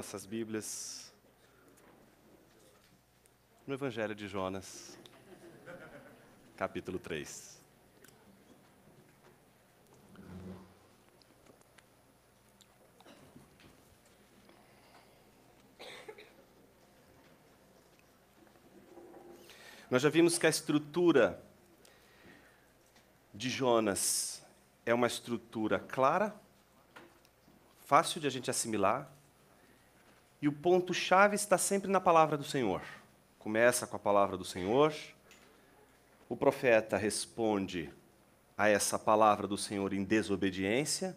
nossas Bíblias no Evangelho de Jonas, capítulo 3. Nós já vimos que a estrutura de Jonas é uma estrutura clara, fácil de a gente assimilar, e o ponto-chave está sempre na palavra do Senhor. Começa com a palavra do Senhor, o profeta responde a essa palavra do Senhor em desobediência,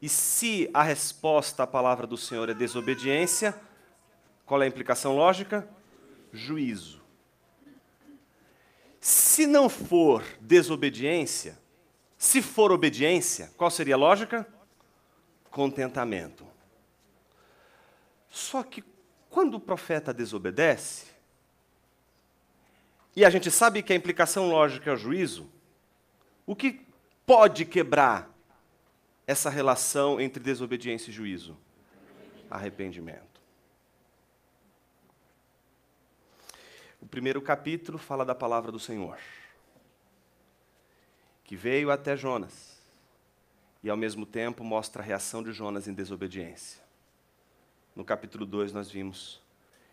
e se a resposta à palavra do Senhor é desobediência, qual é a implicação lógica? Juízo. Se não for desobediência, se for obediência, qual seria a lógica? Contentamento. Só que quando o profeta desobedece, e a gente sabe que a implicação lógica é o juízo, o que pode quebrar essa relação entre desobediência e juízo? Arrependimento. O primeiro capítulo fala da palavra do Senhor, que veio até Jonas e ao mesmo tempo mostra a reação de Jonas em desobediência no capítulo 2, nós vimos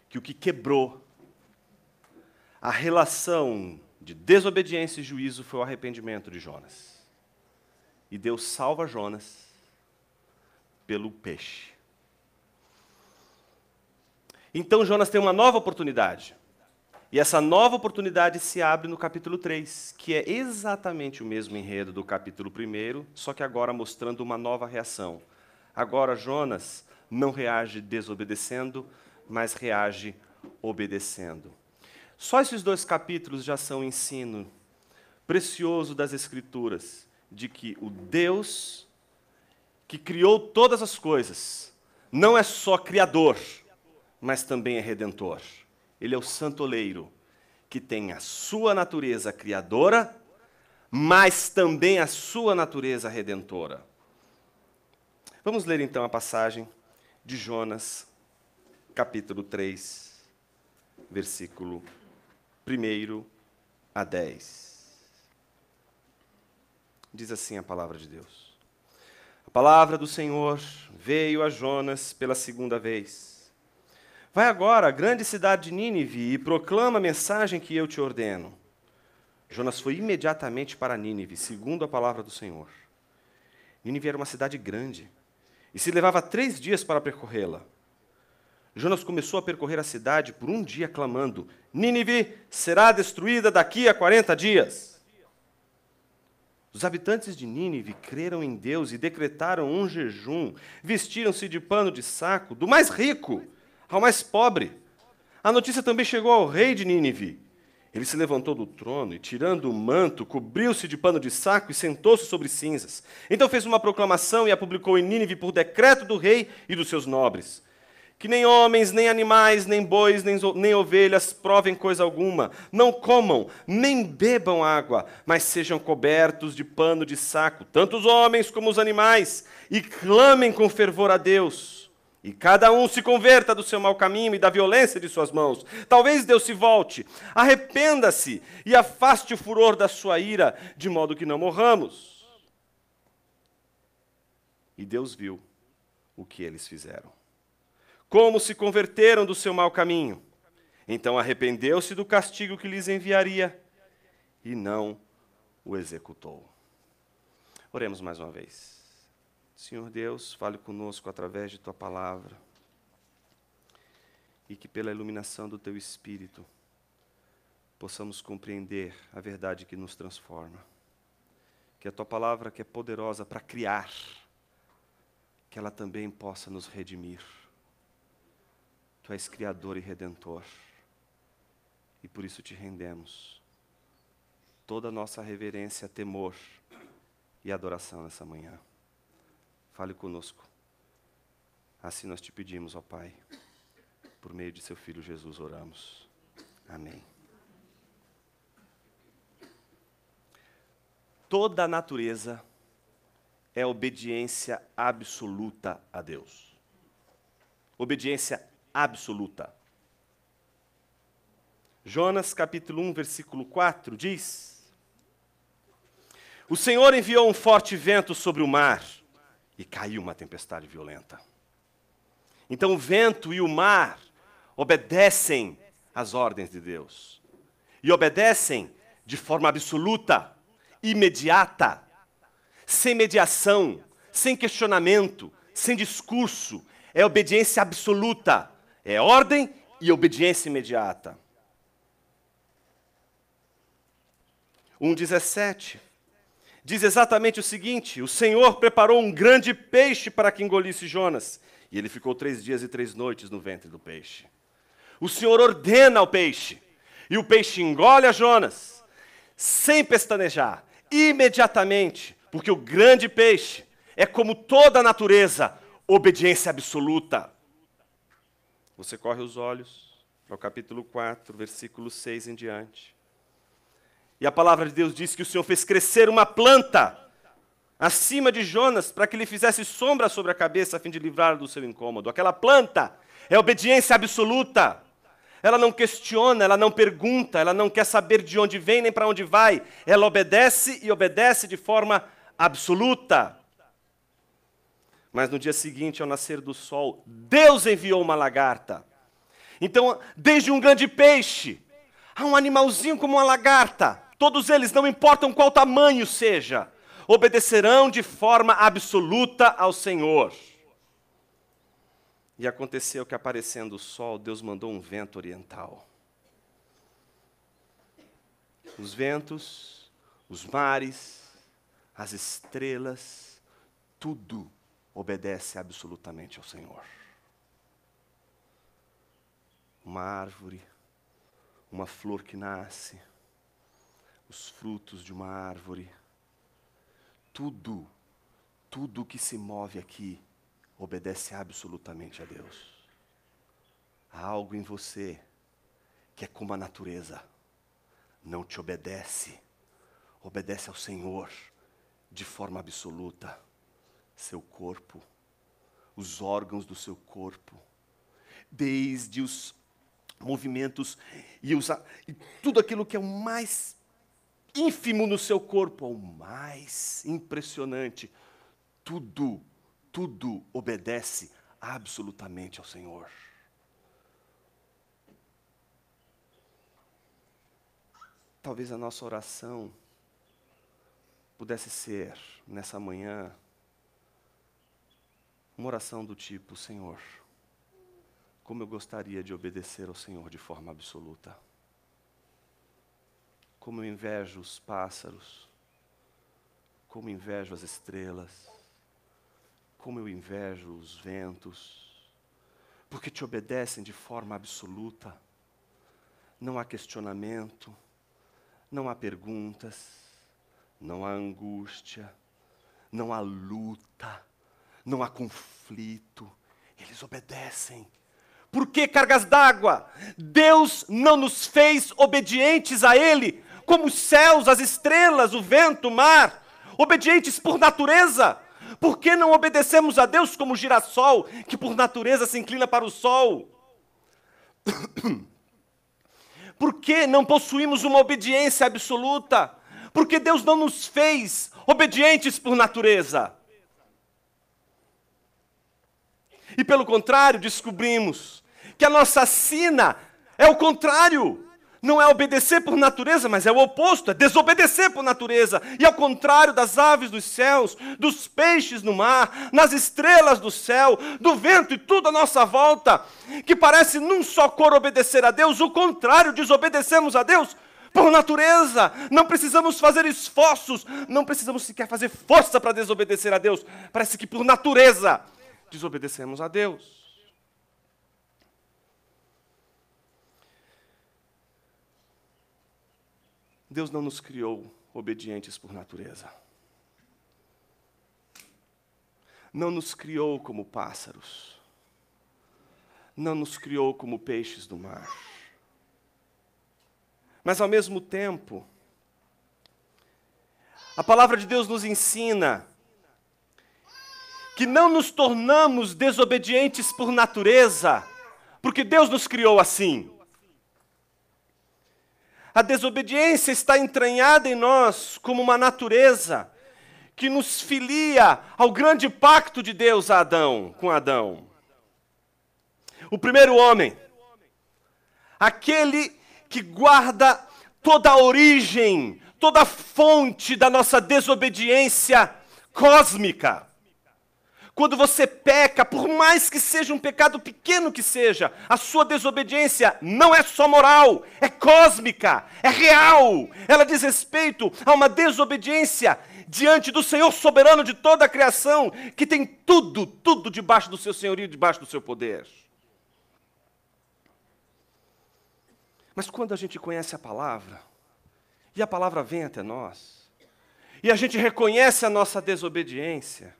que o que quebrou a relação de desobediência e juízo foi o arrependimento de Jonas. E Deus salva Jonas pelo peixe. Então Jonas tem uma nova oportunidade. E essa nova oportunidade se abre no capítulo 3, que é exatamente o mesmo enredo do capítulo 1, só que agora mostrando uma nova reação. Agora Jonas não reage desobedecendo, mas reage obedecendo. Só esses dois capítulos já são ensino precioso das Escrituras de que o Deus que criou todas as coisas não é só criador, mas também é redentor. Ele é o santoleiro que tem a sua natureza criadora, mas também a sua natureza redentora. Vamos ler então a passagem de Jonas, capítulo 3, versículo 1 a 10. Diz assim a palavra de Deus. A palavra do Senhor veio a Jonas pela segunda vez. Vai agora à grande cidade de Nínive e proclama a mensagem que eu te ordeno. Jonas foi imediatamente para Nínive, segundo a palavra do Senhor. Nínive era uma cidade grande e se levava três dias para percorrê-la. Jonas começou a percorrer a cidade por um dia, clamando: Nínive será destruída daqui a 40 dias. Os habitantes de Nínive creram em Deus e decretaram um jejum. Vestiram-se de pano de saco, do mais rico ao mais pobre. A notícia também chegou ao rei de Nínive. Ele se levantou do trono e, tirando o manto, cobriu-se de pano de saco e sentou-se sobre cinzas. Então fez uma proclamação e a publicou em Nínive por decreto do rei e dos seus nobres. Que nem homens, nem animais, nem bois, nem, nem ovelhas provem coisa alguma. Não comam, nem bebam água, mas sejam cobertos de pano de saco, tanto os homens como os animais, e clamem com fervor a Deus e cada um se converta do seu mau caminho e da violência de suas mãos. Talvez Deus se volte, arrependa-se e afaste o furor da sua ira, de modo que não morramos. E Deus viu o que eles fizeram. Como se converteram do seu mau caminho. Então arrependeu-se do castigo que lhes enviaria e não o executou. Oremos mais uma vez. Senhor Deus, fale conosco através de tua palavra. E que pela iluminação do teu espírito possamos compreender a verdade que nos transforma. Que a tua palavra, que é poderosa para criar, que ela também possa nos redimir. Tu és Criador e Redentor, e por isso te rendemos toda a nossa reverência, temor e adoração nessa manhã. Fale conosco. Assim nós te pedimos, ó Pai. Por meio de seu Filho Jesus oramos. Amém. Toda a natureza é obediência absoluta a Deus. obediência absoluta. Jonas capítulo 1, versículo 4 diz: O Senhor enviou um forte vento sobre o mar e caiu uma tempestade violenta. Então o vento e o mar obedecem às ordens de Deus. E obedecem de forma absoluta, imediata, sem mediação, sem questionamento, sem discurso. É obediência absoluta. É ordem e obediência imediata. 1,17 diz exatamente o seguinte: O Senhor preparou um grande peixe para que engolisse Jonas, e ele ficou três dias e três noites no ventre do peixe. O Senhor ordena ao peixe, e o peixe engole a Jonas, sem pestanejar, imediatamente, porque o grande peixe é como toda a natureza, obediência absoluta. Você corre os olhos para o capítulo 4, versículo 6 em diante. E a palavra de Deus diz que o Senhor fez crescer uma planta acima de Jonas para que lhe fizesse sombra sobre a cabeça a fim de livrar do seu incômodo. Aquela planta é obediência absoluta. Ela não questiona, ela não pergunta, ela não quer saber de onde vem nem para onde vai. Ela obedece e obedece de forma absoluta. Mas no dia seguinte, ao nascer do sol, Deus enviou uma lagarta. Então, desde um grande peixe, a um animalzinho como uma lagarta, Todos eles, não importam qual tamanho seja, obedecerão de forma absoluta ao Senhor. E aconteceu que, aparecendo o sol, Deus mandou um vento oriental. Os ventos, os mares, as estrelas, tudo obedece absolutamente ao Senhor. Uma árvore, uma flor que nasce, os frutos de uma árvore. Tudo, tudo que se move aqui obedece absolutamente a Deus. Há algo em você que é como a natureza, não te obedece, obedece ao Senhor de forma absoluta. Seu corpo, os órgãos do seu corpo, desde os movimentos e, os, e tudo aquilo que é o mais ínfimo no seu corpo ao mais impressionante. Tudo, tudo obedece absolutamente ao Senhor. Talvez a nossa oração pudesse ser, nessa manhã, uma oração do tipo: Senhor, como eu gostaria de obedecer ao Senhor de forma absoluta como eu invejo os pássaros, como invejo as estrelas, como eu invejo os ventos, porque te obedecem de forma absoluta. Não há questionamento, não há perguntas, não há angústia, não há luta, não há conflito. Eles obedecem. Por que cargas d'água? Deus não nos fez obedientes a Ele como os céus, as estrelas, o vento, o mar, obedientes por natureza. Por que não obedecemos a Deus como o girassol, que por natureza se inclina para o sol? Por que não possuímos uma obediência absoluta? Porque Deus não nos fez obedientes por natureza. E pelo contrário, descobrimos que a nossa sina é o contrário. Não é obedecer por natureza, mas é o oposto, é desobedecer por natureza. E ao contrário das aves dos céus, dos peixes no mar, nas estrelas do céu, do vento e tudo à nossa volta, que parece num só cor obedecer a Deus, o contrário, desobedecemos a Deus por natureza. Não precisamos fazer esforços, não precisamos sequer fazer força para desobedecer a Deus. Parece que por natureza desobedecemos a Deus. Deus não nos criou obedientes por natureza. Não nos criou como pássaros. Não nos criou como peixes do mar. Mas ao mesmo tempo, a palavra de Deus nos ensina que não nos tornamos desobedientes por natureza, porque Deus nos criou assim. A desobediência está entranhada em nós como uma natureza que nos filia ao grande pacto de Deus a Adão, com Adão. O primeiro homem, aquele que guarda toda a origem, toda a fonte da nossa desobediência cósmica. Quando você peca, por mais que seja um pecado pequeno que seja, a sua desobediência não é só moral, é cósmica, é real. Ela diz respeito a uma desobediência diante do Senhor soberano de toda a criação, que tem tudo, tudo debaixo do seu senhorio, debaixo do seu poder. Mas quando a gente conhece a palavra, e a palavra vem até nós, e a gente reconhece a nossa desobediência,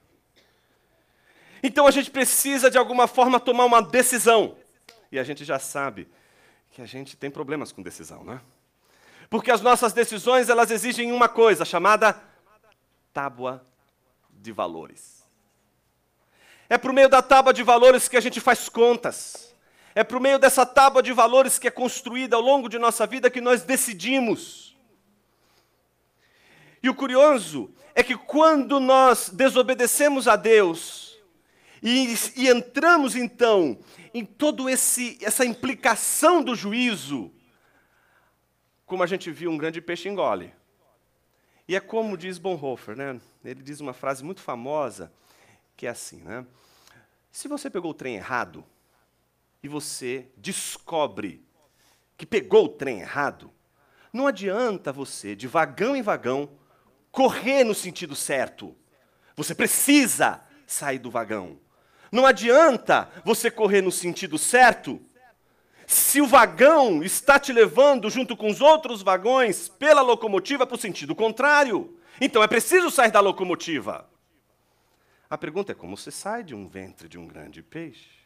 então a gente precisa, de alguma forma, tomar uma decisão. E a gente já sabe que a gente tem problemas com decisão, né? Porque as nossas decisões, elas exigem uma coisa chamada tábua de valores. É por meio da tábua de valores que a gente faz contas. É por meio dessa tábua de valores que é construída ao longo de nossa vida que nós decidimos. E o curioso é que quando nós desobedecemos a Deus, e, e entramos então em toda essa implicação do juízo, como a gente viu, um grande peixe engole. E é como diz Bonhoeffer, né? ele diz uma frase muito famosa, que é assim, né? Se você pegou o trem errado, e você descobre que pegou o trem errado, não adianta você, de vagão em vagão, correr no sentido certo. Você precisa sair do vagão. Não adianta você correr no sentido certo se o vagão está te levando junto com os outros vagões pela locomotiva para o sentido contrário. Então é preciso sair da locomotiva. A pergunta é como você sai de um ventre de um grande peixe?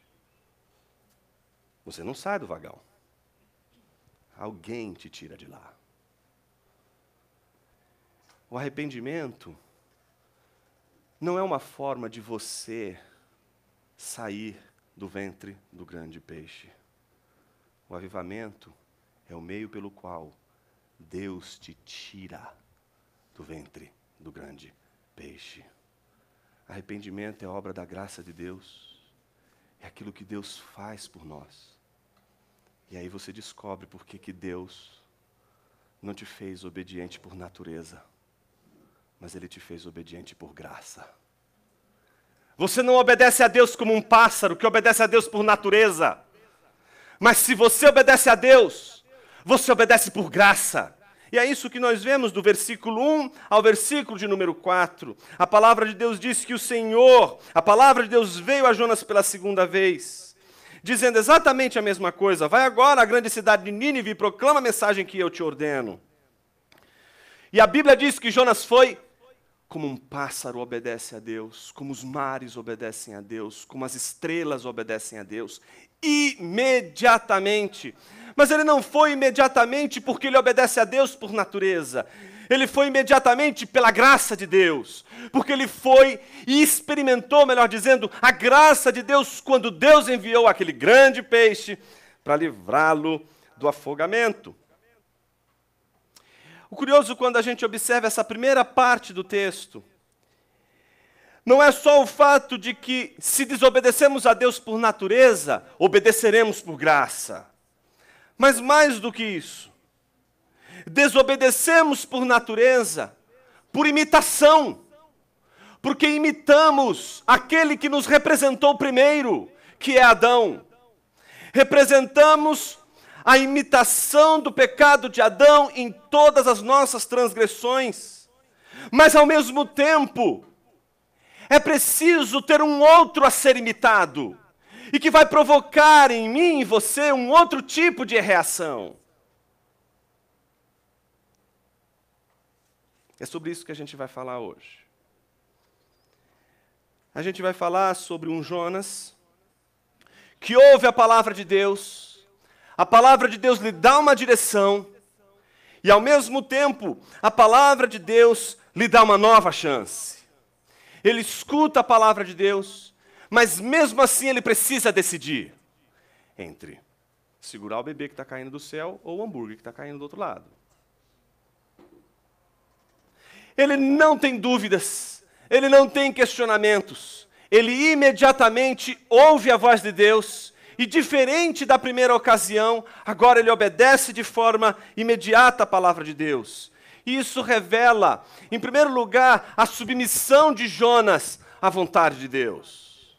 Você não sai do vagão. Alguém te tira de lá. O arrependimento não é uma forma de você sair do ventre do grande peixe. O avivamento é o meio pelo qual Deus te tira do ventre do grande peixe. Arrependimento é obra da graça de Deus, é aquilo que Deus faz por nós. E aí você descobre por que, que Deus não te fez obediente por natureza, mas Ele te fez obediente por graça. Você não obedece a Deus como um pássaro que obedece a Deus por natureza. Mas se você obedece a Deus, você obedece por graça. E é isso que nós vemos do versículo 1 ao versículo de número 4. A palavra de Deus diz que o Senhor, a palavra de Deus veio a Jonas pela segunda vez, dizendo exatamente a mesma coisa. Vai agora à grande cidade de Nínive e proclama a mensagem que eu te ordeno. E a Bíblia diz que Jonas foi como um pássaro obedece a Deus, como os mares obedecem a Deus, como as estrelas obedecem a Deus, imediatamente. Mas ele não foi imediatamente porque ele obedece a Deus por natureza. Ele foi imediatamente pela graça de Deus, porque ele foi e experimentou, melhor dizendo, a graça de Deus quando Deus enviou aquele grande peixe para livrá-lo do afogamento. O curioso quando a gente observa essa primeira parte do texto, não é só o fato de que, se desobedecemos a Deus por natureza, obedeceremos por graça. Mas mais do que isso, desobedecemos por natureza, por imitação, porque imitamos aquele que nos representou primeiro, que é Adão. Representamos a imitação do pecado de Adão em todas as nossas transgressões. Mas ao mesmo tempo, é preciso ter um outro a ser imitado, e que vai provocar em mim e você um outro tipo de reação. É sobre isso que a gente vai falar hoje. A gente vai falar sobre um Jonas que ouve a palavra de Deus, a palavra de Deus lhe dá uma direção, e ao mesmo tempo, a palavra de Deus lhe dá uma nova chance. ele escuta a palavra de Deus, mas mesmo assim ele precisa decidir entre segurar o bebê que está caindo do céu ou o hambúrguer que está caindo do outro lado. Ele não tem dúvidas, ele não tem questionamentos, ele imediatamente ouve a voz de Deus e, diferente da primeira ocasião, agora ele obedece de forma imediata à palavra de Deus. E isso revela, em primeiro lugar, a submissão de Jonas à vontade de Deus.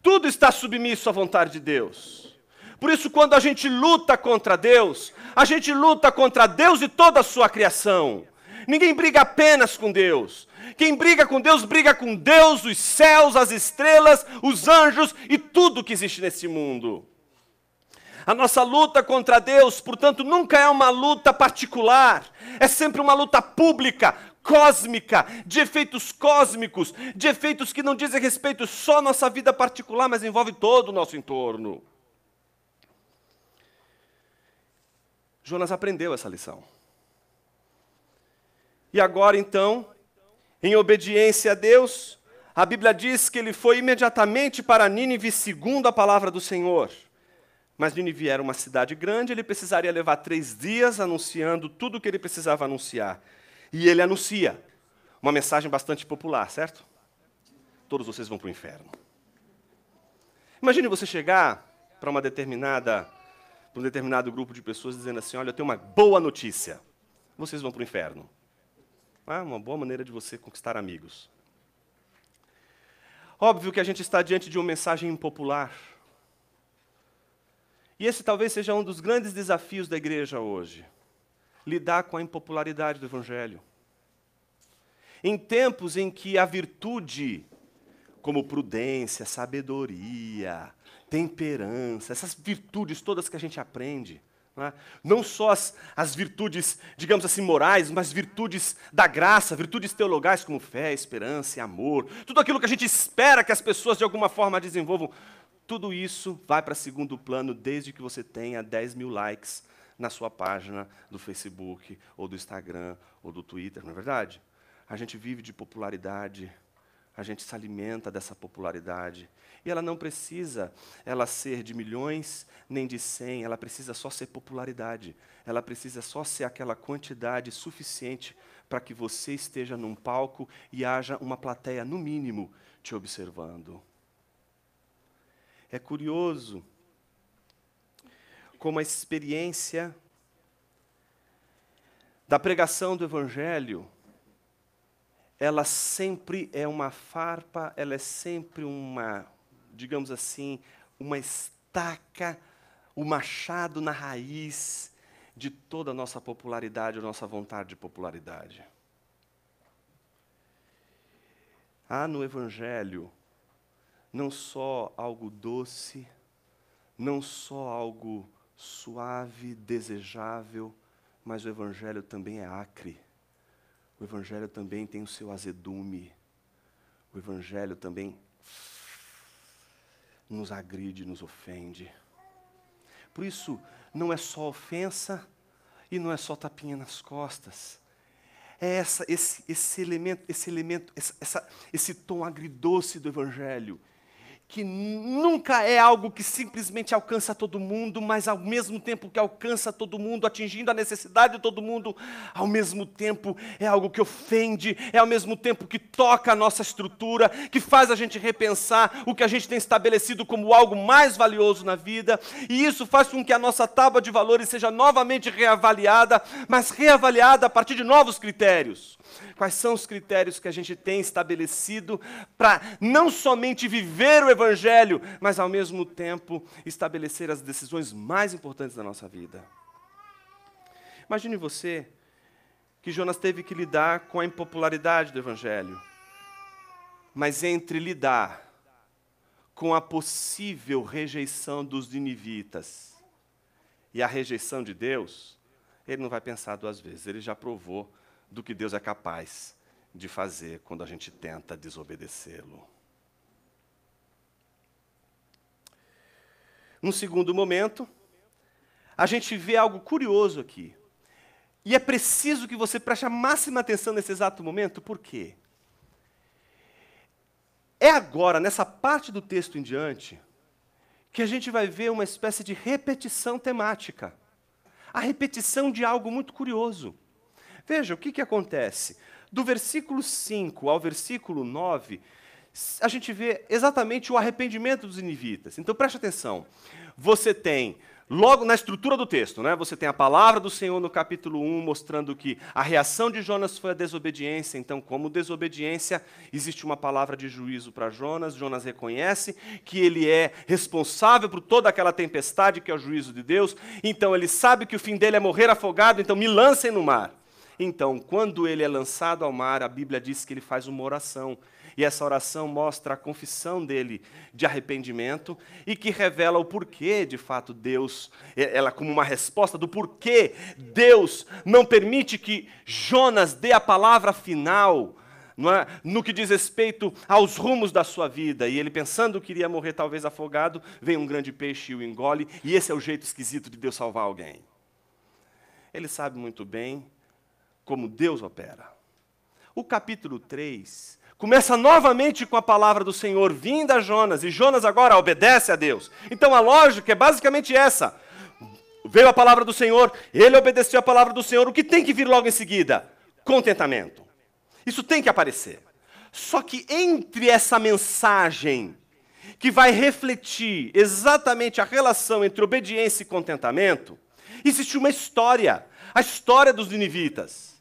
Tudo está submisso à vontade de Deus. Por isso, quando a gente luta contra Deus, a gente luta contra Deus e toda a sua criação. Ninguém briga apenas com Deus. Quem briga com Deus, briga com Deus, os céus, as estrelas, os anjos e tudo que existe nesse mundo. A nossa luta contra Deus, portanto, nunca é uma luta particular, é sempre uma luta pública, cósmica, de efeitos cósmicos, de efeitos que não dizem respeito só à nossa vida particular, mas envolve todo o nosso entorno. Jonas aprendeu essa lição. E agora, então, em obediência a Deus, a Bíblia diz que ele foi imediatamente para Nínive segundo a palavra do Senhor. Mas Nínive era uma cidade grande, ele precisaria levar três dias anunciando tudo o que ele precisava anunciar. E ele anuncia. Uma mensagem bastante popular, certo? Todos vocês vão para o inferno. Imagine você chegar para uma determinada, para um determinado grupo de pessoas dizendo assim: Olha, eu tenho uma boa notícia. Vocês vão para o inferno. Ah, uma boa maneira de você conquistar amigos. Óbvio que a gente está diante de uma mensagem impopular. E esse talvez seja um dos grandes desafios da igreja hoje: lidar com a impopularidade do Evangelho. Em tempos em que a virtude, como prudência, sabedoria, temperança, essas virtudes todas que a gente aprende, não, é? não só as, as virtudes, digamos assim, morais, mas virtudes da graça, virtudes teologais como fé, esperança e amor, tudo aquilo que a gente espera que as pessoas de alguma forma desenvolvam, tudo isso vai para segundo plano desde que você tenha 10 mil likes na sua página do Facebook, ou do Instagram, ou do Twitter, não é verdade? A gente vive de popularidade, a gente se alimenta dessa popularidade. E ela não precisa ela ser de milhões nem de cem, ela precisa só ser popularidade. Ela precisa só ser aquela quantidade suficiente para que você esteja num palco e haja uma plateia, no mínimo, te observando. É curioso como a experiência da pregação do Evangelho ela sempre é uma farpa, ela é sempre uma, digamos assim, uma estaca, o um machado na raiz de toda a nossa popularidade, a nossa vontade de popularidade. Há no Evangelho não só algo doce, não só algo suave, desejável, mas o Evangelho também é acre. O Evangelho também tem o seu azedume. O Evangelho também nos agride, nos ofende. Por isso, não é só ofensa e não é só tapinha nas costas. É essa, esse, esse elemento, esse elemento, essa, esse tom agridoce do Evangelho que nunca é algo que simplesmente alcança todo mundo, mas ao mesmo tempo que alcança todo mundo, atingindo a necessidade de todo mundo, ao mesmo tempo é algo que ofende, é ao mesmo tempo que toca a nossa estrutura, que faz a gente repensar o que a gente tem estabelecido como algo mais valioso na vida, e isso faz com que a nossa tábua de valores seja novamente reavaliada, mas reavaliada a partir de novos critérios. Quais são os critérios que a gente tem estabelecido para não somente viver o Evangelho, mas ao mesmo tempo estabelecer as decisões mais importantes da nossa vida? Imagine você que Jonas teve que lidar com a impopularidade do Evangelho, mas entre lidar com a possível rejeição dos ninivitas e a rejeição de Deus, ele não vai pensar duas vezes, ele já provou do que Deus é capaz de fazer quando a gente tenta desobedecê-lo. Num segundo momento, a gente vê algo curioso aqui. E é preciso que você preste a máxima atenção nesse exato momento, por quê? É agora, nessa parte do texto em diante, que a gente vai ver uma espécie de repetição temática. A repetição de algo muito curioso. Veja, o que, que acontece? Do versículo 5 ao versículo 9, a gente vê exatamente o arrependimento dos inivitas. Então preste atenção. Você tem Logo na estrutura do texto, né, você tem a palavra do Senhor no capítulo 1, mostrando que a reação de Jonas foi a desobediência. Então, como desobediência, existe uma palavra de juízo para Jonas. Jonas reconhece que ele é responsável por toda aquela tempestade que é o juízo de Deus. Então, ele sabe que o fim dele é morrer afogado, então me lancem no mar. Então, quando ele é lançado ao mar, a Bíblia diz que ele faz uma oração. E essa oração mostra a confissão dele de arrependimento e que revela o porquê, de fato, Deus, ela como uma resposta do porquê Deus não permite que Jonas dê a palavra final é? no que diz respeito aos rumos da sua vida. E ele, pensando que iria morrer talvez afogado, vem um grande peixe e o engole, e esse é o jeito esquisito de Deus salvar alguém. Ele sabe muito bem como Deus opera. O capítulo 3 começa novamente com a palavra do Senhor vinda a Jonas, e Jonas agora obedece a Deus. Então a lógica é basicamente essa. Veio a palavra do Senhor, ele obedeceu a palavra do Senhor, o que tem que vir logo em seguida? Contentamento. Isso tem que aparecer. Só que entre essa mensagem que vai refletir exatamente a relação entre obediência e contentamento, existe uma história, a história dos ninivitas.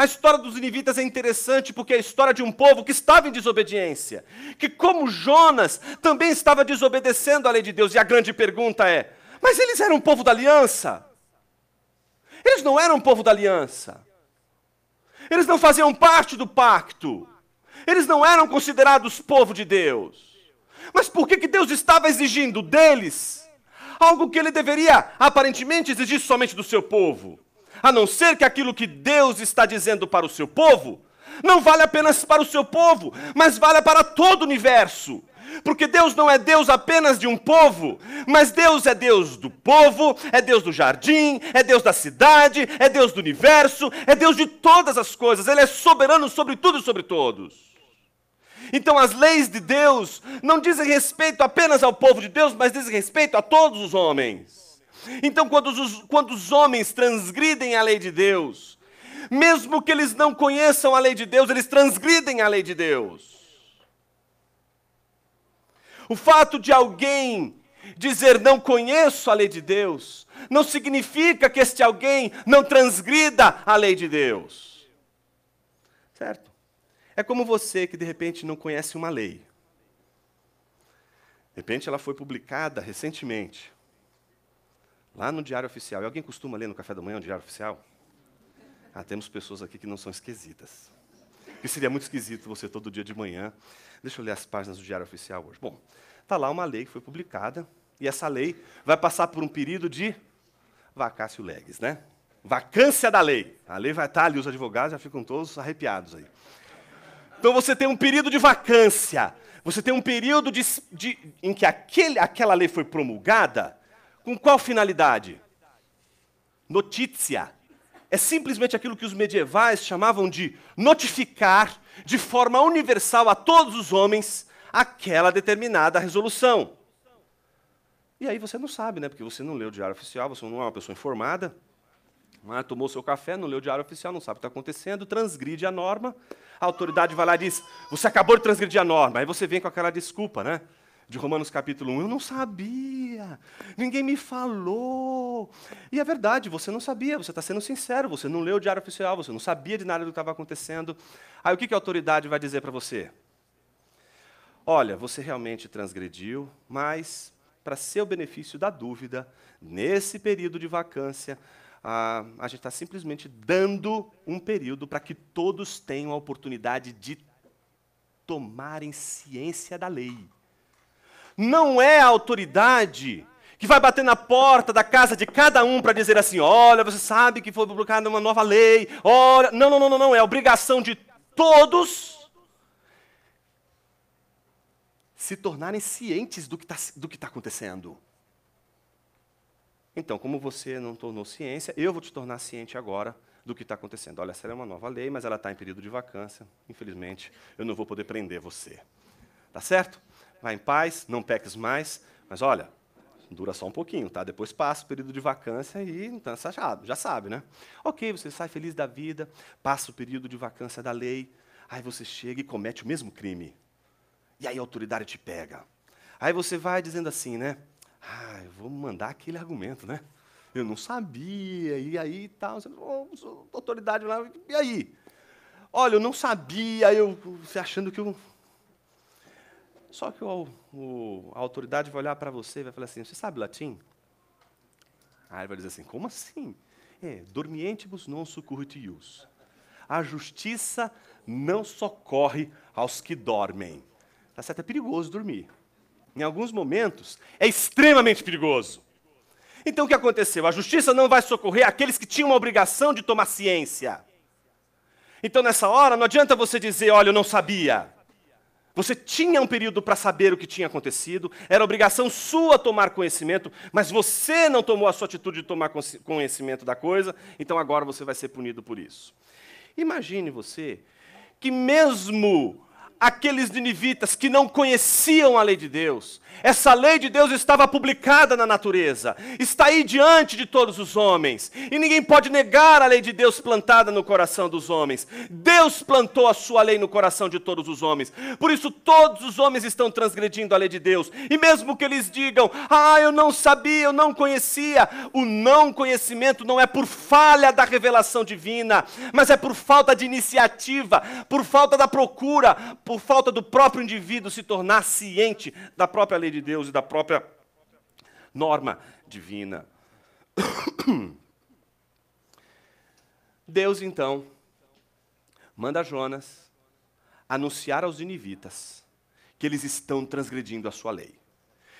A história dos ninivitas é interessante porque é a história de um povo que estava em desobediência, que, como Jonas, também estava desobedecendo à lei de Deus. E a grande pergunta é: mas eles eram um povo da aliança? Eles não eram um povo da aliança. Eles não faziam parte do pacto. Eles não eram considerados povo de Deus. Mas por que, que Deus estava exigindo deles algo que ele deveria aparentemente exigir somente do seu povo? A não ser que aquilo que Deus está dizendo para o seu povo não vale apenas para o seu povo, mas vale para todo o universo. Porque Deus não é Deus apenas de um povo, mas Deus é Deus do povo, é Deus do jardim, é Deus da cidade, é Deus do universo, é Deus de todas as coisas. Ele é soberano sobre tudo e sobre todos. Então as leis de Deus não dizem respeito apenas ao povo de Deus, mas dizem respeito a todos os homens. Então, quando os, quando os homens transgridem a lei de Deus, mesmo que eles não conheçam a lei de Deus, eles transgridem a lei de Deus. O fato de alguém dizer não conheço a lei de Deus, não significa que este alguém não transgrida a lei de Deus. Certo? É como você que de repente não conhece uma lei. De repente ela foi publicada recentemente. Lá no Diário Oficial. E alguém costuma ler no café da manhã o Diário Oficial? Ah, temos pessoas aqui que não são esquisitas. Que seria muito esquisito você todo dia de manhã. Deixa eu ler as páginas do Diário Oficial hoje. Bom, está lá uma lei que foi publicada, e essa lei vai passar por um período de vacácio legs, né? Vacância da lei. A lei vai estar ali, os advogados já ficam todos arrepiados aí. Então você tem um período de vacância. Você tem um período de, de, em que aquele, aquela lei foi promulgada com qual finalidade? Notícia. É simplesmente aquilo que os medievais chamavam de notificar de forma universal a todos os homens aquela determinada resolução. E aí você não sabe, né? Porque você não leu o diário oficial, você não é uma pessoa informada. É? Tomou seu café, não leu o diário oficial, não sabe o que está acontecendo, transgride a norma. A autoridade vai lá e diz: Você acabou de transgredir a norma. Aí você vem com aquela desculpa, né? De Romanos capítulo 1. Eu não sabia, ninguém me falou. E é verdade, você não sabia, você está sendo sincero, você não leu o diário oficial, você não sabia de nada do que estava acontecendo. Aí o que a autoridade vai dizer para você? Olha, você realmente transgrediu, mas para seu benefício da dúvida, nesse período de vacância, a, a gente está simplesmente dando um período para que todos tenham a oportunidade de tomarem ciência da lei não é a autoridade que vai bater na porta da casa de cada um para dizer assim: olha, você sabe que foi publicada uma nova lei, olha. Não, não, não, não, não. É obrigação de todos se tornarem cientes do que está tá acontecendo. Então, como você não tornou ciência, eu vou te tornar ciente agora do que está acontecendo. Olha, essa é uma nova lei, mas ela está em período de vacância. Infelizmente, eu não vou poder prender você. Tá certo? Vai em paz, não peques mais, mas olha, dura só um pouquinho, tá? Depois passa o período de vacância e então, já sabe, né? Ok, você sai feliz da vida, passa o período de vacância da lei, aí você chega e comete o mesmo crime. E aí a autoridade te pega. Aí você vai dizendo assim, né? Ah, eu vou mandar aquele argumento, né? Eu não sabia, e aí tal. Autoridade lá, e aí? Olha, eu não sabia, eu achando que eu. Só que o, o, a autoridade vai olhar para você e vai falar assim: Você sabe latim? Aí ele vai dizer assim: Como assim? É, dormientibus non succurritius. A justiça não socorre aos que dormem. Tá certo? É perigoso dormir. Em alguns momentos, é extremamente perigoso. Então o que aconteceu? A justiça não vai socorrer aqueles que tinham uma obrigação de tomar ciência. Então nessa hora, não adianta você dizer, olha, eu não sabia. Você tinha um período para saber o que tinha acontecido, era obrigação sua tomar conhecimento, mas você não tomou a sua atitude de tomar conhecimento da coisa, então agora você vai ser punido por isso. Imagine você que, mesmo aqueles ninivitas que não conheciam a lei de Deus. Essa lei de Deus estava publicada na natureza, está aí diante de todos os homens, e ninguém pode negar a lei de Deus plantada no coração dos homens. Deus plantou a sua lei no coração de todos os homens, por isso todos os homens estão transgredindo a lei de Deus, e mesmo que eles digam, ah, eu não sabia, eu não conhecia, o não conhecimento não é por falha da revelação divina, mas é por falta de iniciativa, por falta da procura, por falta do próprio indivíduo se tornar ciente da própria lei de Deus e da própria norma divina. Deus, então, manda Jonas anunciar aos ninivitas que eles estão transgredindo a sua lei.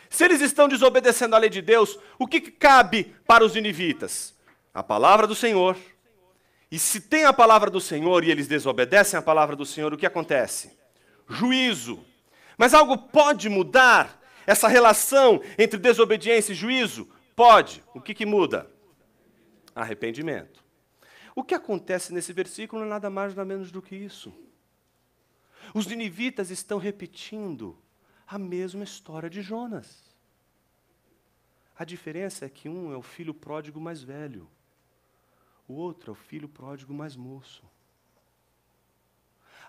Se eles estão desobedecendo a lei de Deus, o que cabe para os ninivitas? A palavra do Senhor. E se tem a palavra do Senhor e eles desobedecem a palavra do Senhor, o que acontece? Juízo. Mas algo pode mudar essa relação entre desobediência e juízo? Pode. O que, que muda? Arrependimento. O que acontece nesse versículo é nada mais nada menos do que isso. Os ninivitas estão repetindo a mesma história de Jonas. A diferença é que um é o filho pródigo mais velho, o outro é o filho pródigo mais moço.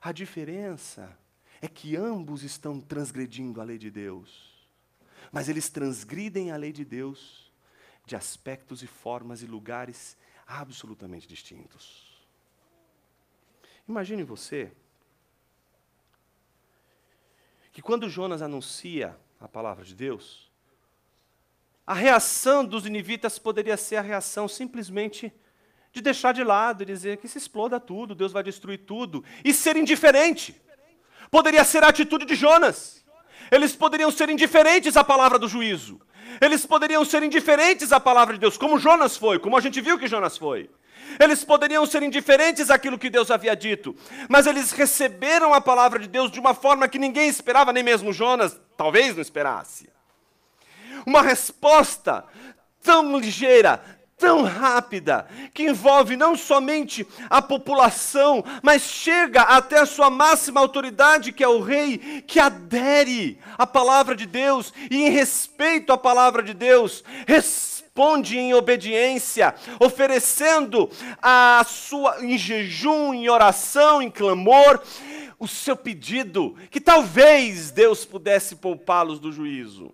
A diferença é que ambos estão transgredindo a lei de Deus. Mas eles transgridem a lei de Deus de aspectos e formas e lugares absolutamente distintos. Imagine você que quando Jonas anuncia a palavra de Deus, a reação dos ninivitas poderia ser a reação simplesmente de deixar de lado e dizer que se exploda tudo, Deus vai destruir tudo, e ser indiferente. Poderia ser a atitude de Jonas. Eles poderiam ser indiferentes à palavra do juízo. Eles poderiam ser indiferentes à palavra de Deus, como Jonas foi, como a gente viu que Jonas foi. Eles poderiam ser indiferentes àquilo que Deus havia dito, mas eles receberam a palavra de Deus de uma forma que ninguém esperava, nem mesmo Jonas talvez não esperasse. Uma resposta tão ligeira, tão rápida que envolve não somente a população, mas chega até a sua máxima autoridade, que é o rei, que adere à palavra de Deus e, em respeito à palavra de Deus, responde em obediência, oferecendo a sua em jejum, em oração, em clamor, o seu pedido, que talvez Deus pudesse poupá-los do juízo.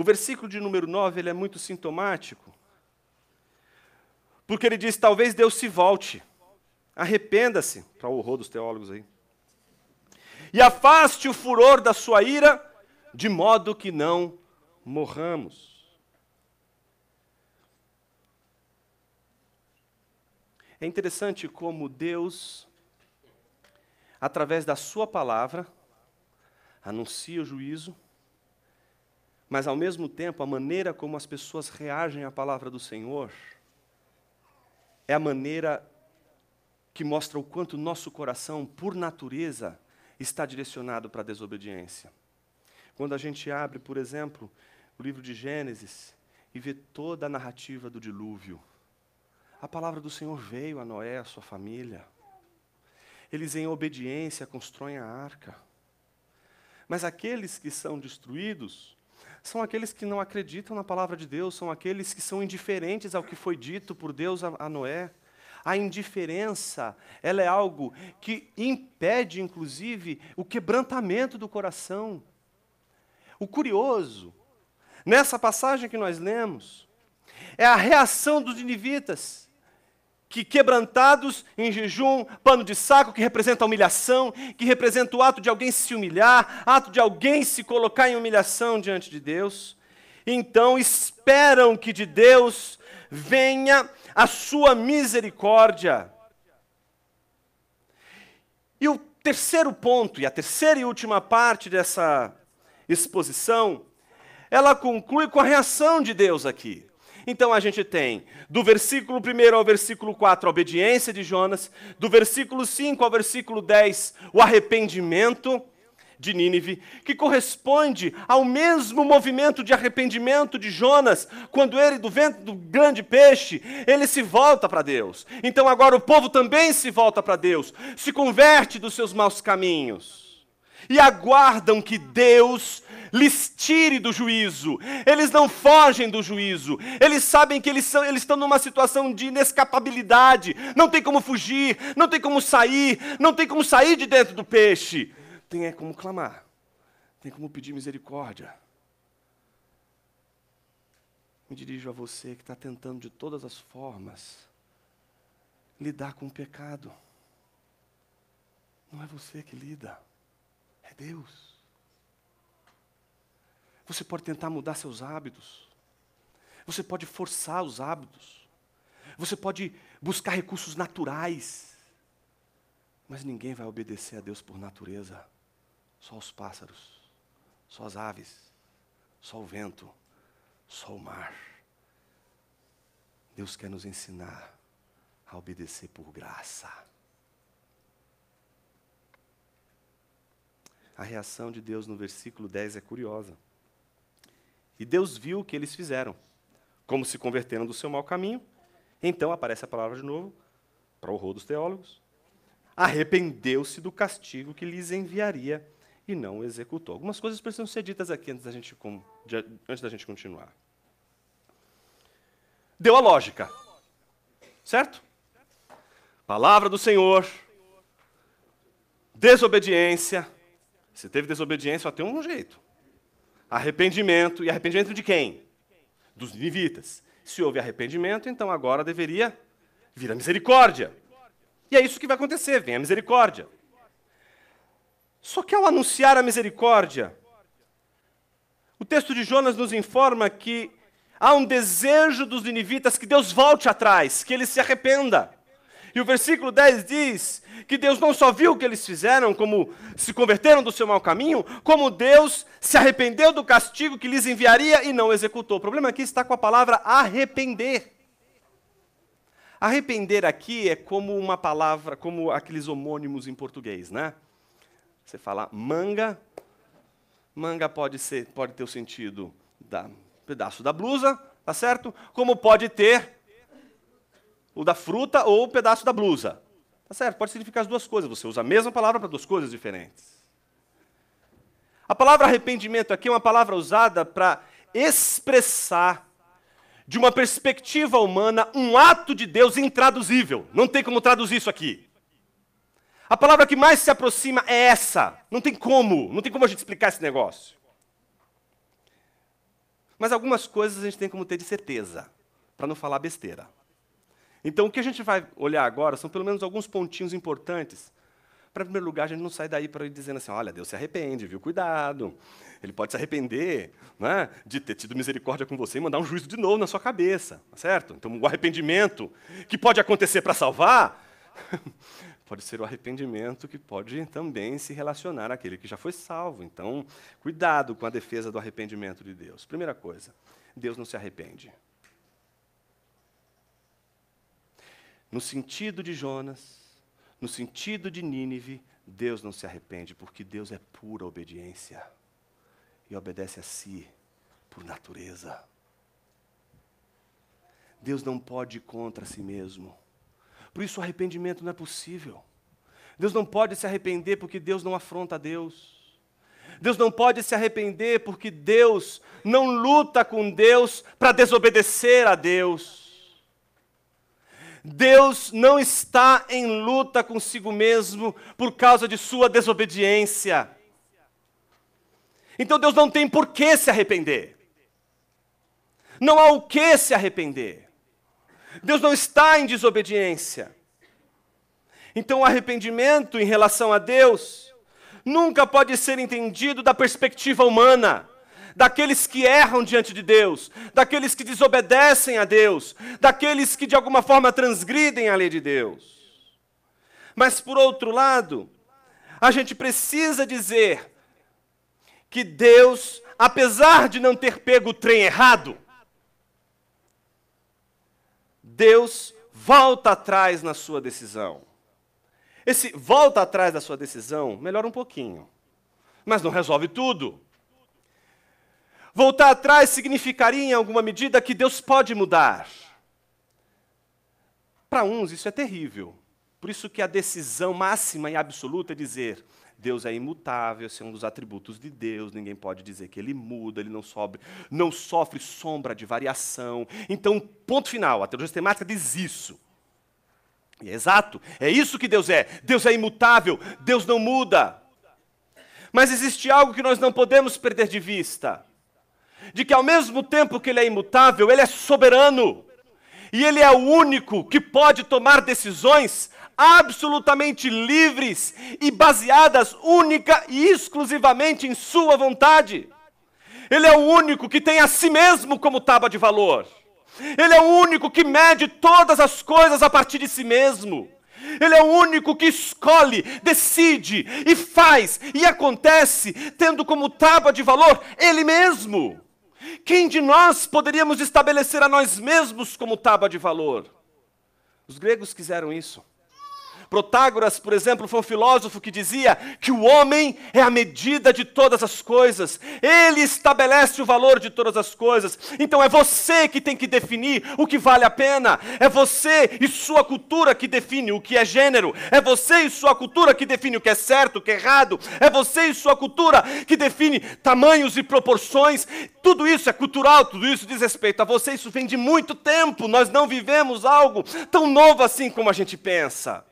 O versículo de número 9 ele é muito sintomático. Porque ele diz: talvez Deus se volte, arrependa-se, para o horror dos teólogos aí, e afaste o furor da sua ira, de modo que não morramos. É interessante como Deus, através da Sua palavra, anuncia o juízo, mas ao mesmo tempo, a maneira como as pessoas reagem à palavra do Senhor é a maneira que mostra o quanto nosso coração, por natureza, está direcionado para a desobediência. Quando a gente abre, por exemplo, o livro de Gênesis e vê toda a narrativa do dilúvio, a palavra do Senhor veio a Noé, a sua família. eles em obediência constroem a arca. Mas aqueles que são destruídos são aqueles que não acreditam na palavra de Deus, são aqueles que são indiferentes ao que foi dito por Deus a, a Noé. A indiferença, ela é algo que impede, inclusive, o quebrantamento do coração. O curioso, nessa passagem que nós lemos, é a reação dos ninivitas que quebrantados em jejum, pano de saco, que representa a humilhação, que representa o ato de alguém se humilhar, ato de alguém se colocar em humilhação diante de Deus. Então esperam que de Deus venha a sua misericórdia. E o terceiro ponto, e a terceira e última parte dessa exposição, ela conclui com a reação de Deus aqui. Então a gente tem do versículo 1 ao versículo 4 a obediência de Jonas, do versículo 5 ao versículo 10 o arrependimento de Nínive, que corresponde ao mesmo movimento de arrependimento de Jonas, quando ele, do vento do grande peixe, ele se volta para Deus. Então agora o povo também se volta para Deus, se converte dos seus maus caminhos e aguardam que Deus lhes tire do juízo. Eles não fogem do juízo. Eles sabem que eles, são, eles estão numa situação de inescapabilidade. Não tem como fugir, não tem como sair, não tem como sair de dentro do peixe. Tem é como clamar, tem como pedir misericórdia. Me dirijo a você que está tentando de todas as formas lidar com o pecado. Não é você que lida, é Deus. Você pode tentar mudar seus hábitos. Você pode forçar os hábitos. Você pode buscar recursos naturais. Mas ninguém vai obedecer a Deus por natureza. Só os pássaros, só as aves, só o vento, só o mar. Deus quer nos ensinar a obedecer por graça. A reação de Deus no versículo 10 é curiosa. E Deus viu o que eles fizeram, como se converteram do seu mau caminho. Então aparece a palavra de novo, para o horror dos teólogos. Arrependeu-se do castigo que lhes enviaria e não o executou. Algumas coisas precisam ser ditas aqui antes da gente, antes da gente continuar. Deu a lógica, certo? Palavra do Senhor, desobediência. Se teve desobediência, só tem um jeito arrependimento. E arrependimento de quem? Dos ninivitas. Se houve arrependimento, então agora deveria vir a misericórdia. E é isso que vai acontecer, vem a misericórdia. Só que ao anunciar a misericórdia, o texto de Jonas nos informa que há um desejo dos ninivitas que Deus volte atrás, que ele se arrependa. E o versículo 10 diz que Deus não só viu o que eles fizeram, como se converteram do seu mau caminho, como Deus se arrependeu do castigo que lhes enviaria e não executou. O problema aqui está com a palavra arrepender. Arrepender aqui é como uma palavra, como aqueles homônimos em português, né? Você fala manga, manga pode ser, pode ter o sentido da pedaço da blusa, tá certo? Como pode ter o da fruta ou o pedaço da blusa. Tá certo? Pode significar as duas coisas. Você usa a mesma palavra para duas coisas diferentes. A palavra arrependimento aqui é uma palavra usada para expressar, de uma perspectiva humana, um ato de Deus intraduzível. Não tem como traduzir isso aqui. A palavra que mais se aproxima é essa. Não tem como, não tem como a gente explicar esse negócio. Mas algumas coisas a gente tem como ter de certeza, para não falar besteira. Então, o que a gente vai olhar agora são pelo menos alguns pontinhos importantes. Para, em primeiro lugar, a gente não sair daí para ir dizendo assim: olha, Deus se arrepende, viu? Cuidado. Ele pode se arrepender né, de ter tido misericórdia com você e mandar um juízo de novo na sua cabeça, tá certo? Então, o arrependimento que pode acontecer para salvar, pode ser o arrependimento que pode também se relacionar àquele que já foi salvo. Então, cuidado com a defesa do arrependimento de Deus. Primeira coisa, Deus não se arrepende. No sentido de Jonas, no sentido de Nínive, Deus não se arrepende, porque Deus é pura obediência e obedece a si por natureza. Deus não pode ir contra si mesmo. Por isso o arrependimento não é possível. Deus não pode se arrepender porque Deus não afronta a Deus. Deus não pode se arrepender porque Deus não luta com Deus para desobedecer a Deus. Deus não está em luta consigo mesmo por causa de sua desobediência. Então Deus não tem por que se arrepender. Não há o que se arrepender. Deus não está em desobediência. Então o arrependimento em relação a Deus nunca pode ser entendido da perspectiva humana daqueles que erram diante de Deus, daqueles que desobedecem a Deus, daqueles que de alguma forma transgridem a lei de Deus. Mas por outro lado, a gente precisa dizer que Deus, apesar de não ter pego o trem errado, Deus volta atrás na sua decisão. Esse volta atrás da sua decisão melhora um pouquinho, mas não resolve tudo. Voltar atrás significaria, em alguma medida, que Deus pode mudar. Para uns, isso é terrível. Por isso que a decisão máxima e absoluta é dizer: Deus é imutável, esse é um dos atributos de Deus, ninguém pode dizer que ele muda, ele não sofre, não sofre sombra de variação. Então, ponto final, a teologia sistemática diz isso. E é exato, é isso que Deus é. Deus é imutável, Deus não muda. Mas existe algo que nós não podemos perder de vista de que ao mesmo tempo que ele é imutável, ele é soberano. E ele é o único que pode tomar decisões absolutamente livres e baseadas única e exclusivamente em sua vontade. Ele é o único que tem a si mesmo como tábua de valor. Ele é o único que mede todas as coisas a partir de si mesmo. Ele é o único que escolhe, decide e faz e acontece, tendo como tábua de valor Ele mesmo. Quem de nós poderíamos estabelecer a nós mesmos como tábua de valor? Os gregos quiseram isso. Protágoras, por exemplo, foi um filósofo que dizia que o homem é a medida de todas as coisas, ele estabelece o valor de todas as coisas. Então é você que tem que definir o que vale a pena, é você e sua cultura que define o que é gênero, é você e sua cultura que define o que é certo, o que é errado, é você e sua cultura que define tamanhos e proporções. Tudo isso é cultural, tudo isso diz respeito a você, isso vem de muito tempo. Nós não vivemos algo tão novo assim como a gente pensa.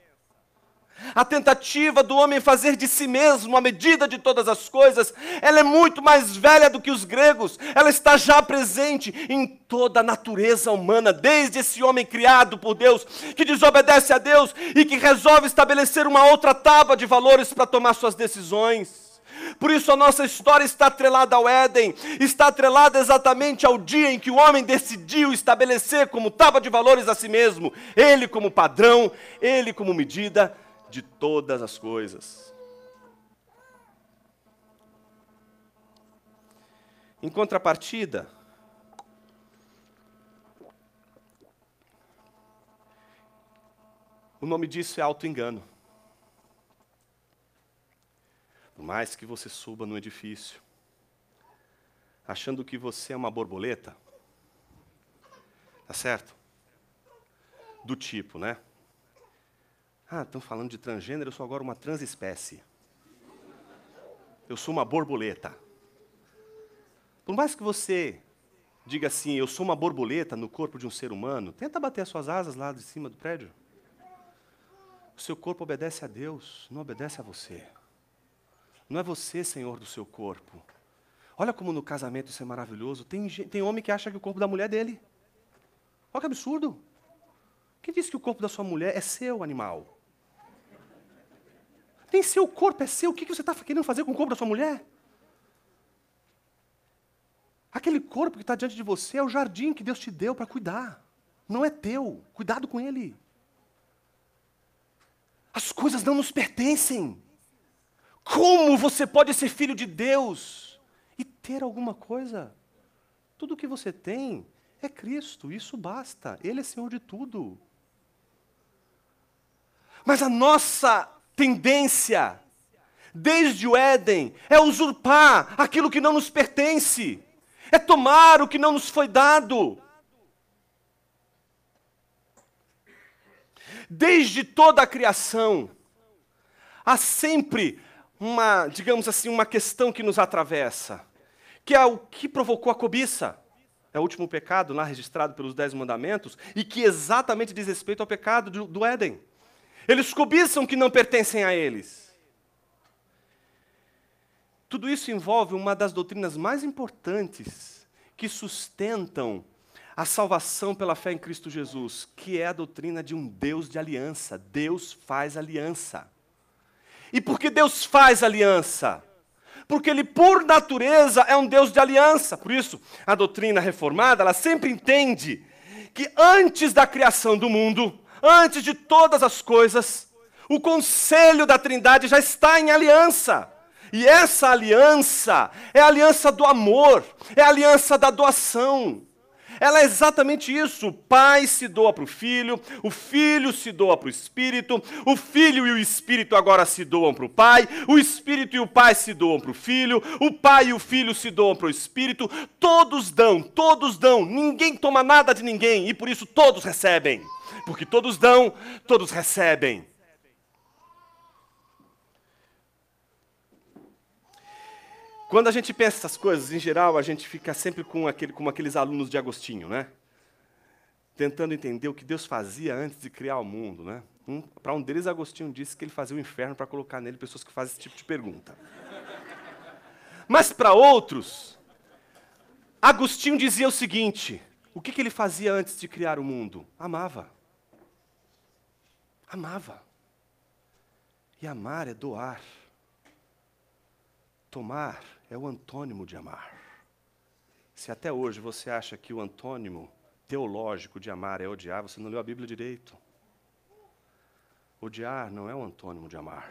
A tentativa do homem fazer de si mesmo a medida de todas as coisas, ela é muito mais velha do que os gregos. Ela está já presente em toda a natureza humana, desde esse homem criado por Deus, que desobedece a Deus e que resolve estabelecer uma outra tábua de valores para tomar suas decisões. Por isso a nossa história está atrelada ao Éden, está atrelada exatamente ao dia em que o homem decidiu estabelecer como tábua de valores a si mesmo, ele como padrão, ele como medida de todas as coisas. Em contrapartida, o nome disso é auto-engano. Por mais que você suba no edifício, achando que você é uma borboleta, tá certo? Do tipo, né? Ah, estão falando de transgênero, eu sou agora uma transespécie. Eu sou uma borboleta. Por mais que você diga assim, eu sou uma borboleta no corpo de um ser humano, tenta bater as suas asas lá de cima do prédio. O seu corpo obedece a Deus, não obedece a você. Não é você, Senhor, do seu corpo. Olha como no casamento isso é maravilhoso. Tem, tem homem que acha que o corpo da mulher é dele. Olha que absurdo. Quem disse que o corpo da sua mulher é seu, animal? Nem seu corpo é seu. O que você está querendo fazer com o corpo da sua mulher? Aquele corpo que está diante de você é o jardim que Deus te deu para cuidar. Não é teu. Cuidado com ele. As coisas não nos pertencem. Como você pode ser filho de Deus e ter alguma coisa? Tudo que você tem é Cristo, isso basta. Ele é Senhor de tudo. Mas a nossa tendência, desde o Éden, é usurpar aquilo que não nos pertence, é tomar o que não nos foi dado. Desde toda a criação, há sempre uma, digamos assim, uma questão que nos atravessa, que é o que provocou a cobiça. É o último pecado lá registrado pelos Dez Mandamentos e que exatamente diz respeito ao pecado do, do Éden. Eles cobiçam que não pertencem a eles. Tudo isso envolve uma das doutrinas mais importantes que sustentam a salvação pela fé em Cristo Jesus, que é a doutrina de um Deus de aliança. Deus faz aliança. E por que Deus faz aliança? Porque ele, por natureza, é um Deus de aliança. Por isso, a doutrina reformada, ela sempre entende que antes da criação do mundo, antes de todas as coisas, o conselho da Trindade já está em aliança. E essa aliança é a aliança do amor, é a aliança da doação. Ela é exatamente isso. O pai se doa para o filho, o filho se doa para o espírito, o filho e o espírito agora se doam para o pai, o espírito e o pai se doam para o filho, o pai e o filho se doam para o espírito. Todos dão, todos dão, ninguém toma nada de ninguém e por isso todos recebem. Porque todos dão, todos recebem. Quando a gente pensa essas coisas, em geral, a gente fica sempre com aquele, aqueles alunos de Agostinho, né? Tentando entender o que Deus fazia antes de criar o mundo, né? Um, para um deles, Agostinho disse que ele fazia o inferno para colocar nele pessoas que fazem esse tipo de pergunta. Mas para outros, Agostinho dizia o seguinte: o que, que ele fazia antes de criar o mundo? Amava. Amava. E amar é doar. Tomar é o antônimo de amar. Se até hoje você acha que o antônimo teológico de amar é odiar, você não leu a Bíblia direito. Odiar não é o antônimo de amar.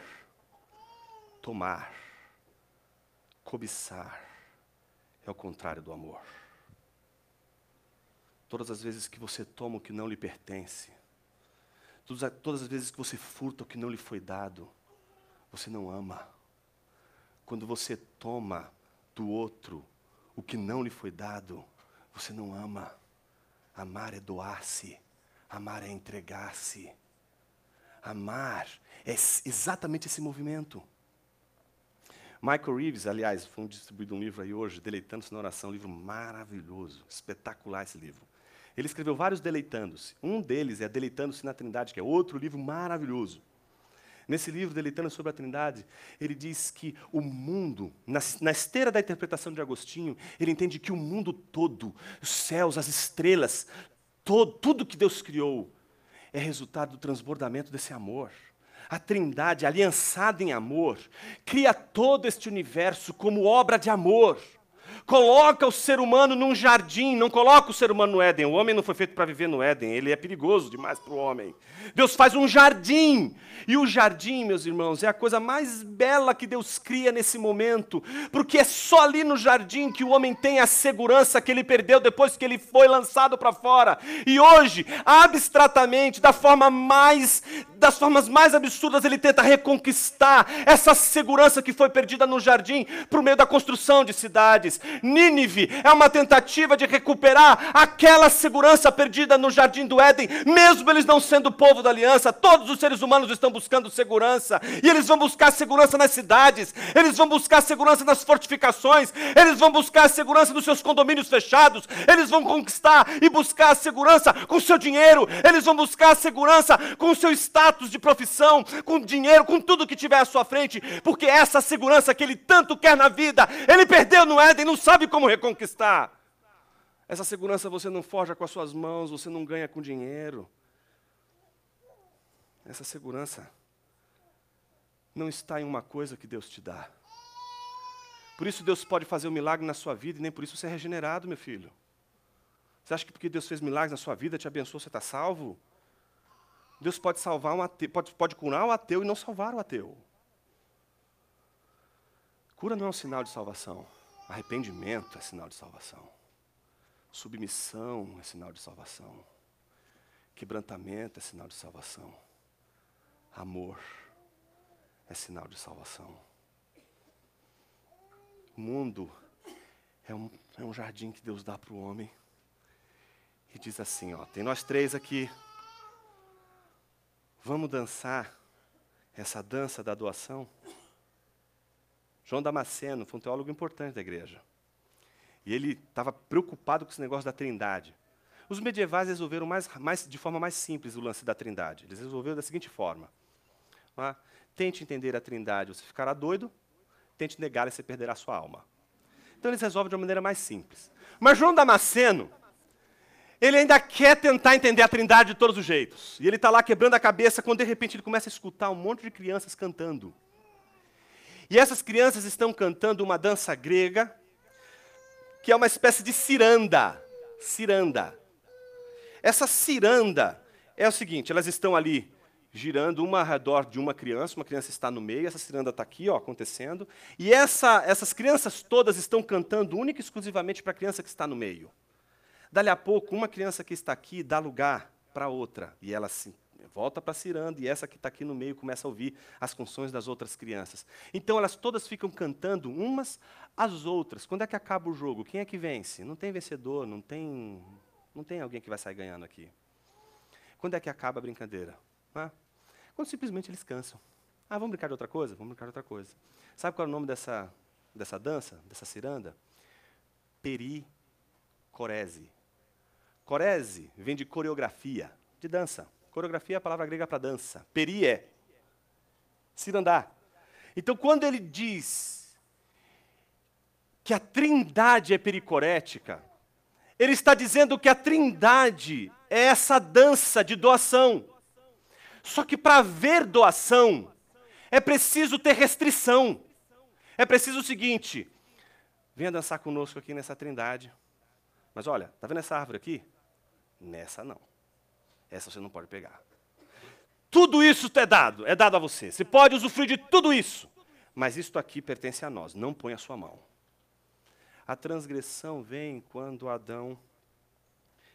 Tomar, cobiçar, é o contrário do amor. Todas as vezes que você toma o que não lhe pertence, todas as vezes que você furta o que não lhe foi dado, você não ama. Quando você toma do outro o que não lhe foi dado, você não ama. Amar é doar-se, amar é entregar-se. Amar é exatamente esse movimento. Michael Reeves, aliás, foi distribuído um livro aí hoje, Deleitando-se na Oração, um livro maravilhoso, espetacular esse livro. Ele escreveu vários deleitando-se. Um deles é Deleitando-se na Trindade, que é outro livro maravilhoso. Nesse livro, Deleitando sobre a Trindade, ele diz que o mundo, na, na esteira da interpretação de Agostinho, ele entende que o mundo todo, os céus, as estrelas, todo, tudo que Deus criou, é resultado do transbordamento desse amor. A Trindade, aliançada em amor, cria todo este universo como obra de amor coloca o ser humano num jardim, não coloca o ser humano no Éden. O homem não foi feito para viver no Éden, ele é perigoso demais para o homem. Deus faz um jardim. E o jardim, meus irmãos, é a coisa mais bela que Deus cria nesse momento, porque é só ali no jardim que o homem tem a segurança que ele perdeu depois que ele foi lançado para fora. E hoje, abstratamente, da forma mais das formas mais absurdas, ele tenta reconquistar essa segurança que foi perdida no jardim por meio da construção de cidades. Nínive é uma tentativa de recuperar aquela segurança perdida no jardim do Éden, mesmo eles não sendo povo da aliança. Todos os seres humanos estão buscando segurança, e eles vão buscar segurança nas cidades, eles vão buscar segurança nas fortificações, eles vão buscar segurança nos seus condomínios fechados, eles vão conquistar e buscar a segurança com seu dinheiro, eles vão buscar a segurança com o seu status de profissão, com dinheiro, com tudo que tiver à sua frente, porque essa segurança que ele tanto quer na vida, ele perdeu no Éden, não sabe como reconquistar. Essa segurança você não forja com as suas mãos, você não ganha com dinheiro. Essa segurança não está em uma coisa que Deus te dá. Por isso Deus pode fazer um milagre na sua vida e nem por isso você é regenerado, meu filho. Você acha que porque Deus fez milagres na sua vida, te abençoou, você está salvo? Deus pode salvar um ateu, pode, pode curar o ateu e não salvar o ateu. Cura não é um sinal de salvação. Arrependimento é sinal de salvação. Submissão é sinal de salvação. Quebrantamento é sinal de salvação. Amor é sinal de salvação. O mundo é um, é um jardim que Deus dá para o homem. E diz assim: ó, tem nós três aqui. Vamos dançar essa dança da doação. João Damasceno foi um teólogo importante da igreja. E ele estava preocupado com esse negócio da trindade. Os medievais resolveram mais, mais, de forma mais simples o lance da trindade. Eles resolveram da seguinte forma. É? Tente entender a trindade, você ficará doido. Tente negá-la e você perderá sua alma. Então eles resolvem de uma maneira mais simples. Mas João Damasceno, ele ainda quer tentar entender a trindade de todos os jeitos. E ele está lá quebrando a cabeça quando de repente ele começa a escutar um monte de crianças cantando. E essas crianças estão cantando uma dança grega, que é uma espécie de ciranda. Ciranda. Essa ciranda é o seguinte: elas estão ali girando uma ao redor de uma criança, uma criança está no meio, essa ciranda está aqui, ó, acontecendo, e essa, essas crianças todas estão cantando única e exclusivamente para a criança que está no meio. Dali a pouco, uma criança que está aqui dá lugar para outra, e ela se volta para a ciranda, e essa que está aqui no meio começa a ouvir as canções das outras crianças. Então elas todas ficam cantando umas às outras. Quando é que acaba o jogo? Quem é que vence? Não tem vencedor, não tem, não tem alguém que vai sair ganhando aqui. Quando é que acaba a brincadeira? Ah, quando simplesmente eles cansam. Ah, vamos brincar de outra coisa? Vamos brincar de outra coisa. Sabe qual é o nome dessa, dessa dança, dessa ciranda? Pericorese. Corese vem de coreografia, de dança. Coreografia é a palavra grega para dança. Peri é cirandar. Então, quando ele diz que a trindade é pericorética, ele está dizendo que a trindade é essa dança de doação. Só que para haver doação, é preciso ter restrição. É preciso o seguinte: venha dançar conosco aqui nessa trindade. Mas olha, está vendo essa árvore aqui? Nessa não. Essa você não pode pegar. Tudo isso é dado, é dado a você. Você pode usufruir de tudo isso. Mas isto aqui pertence a nós, não põe a sua mão. A transgressão vem quando Adão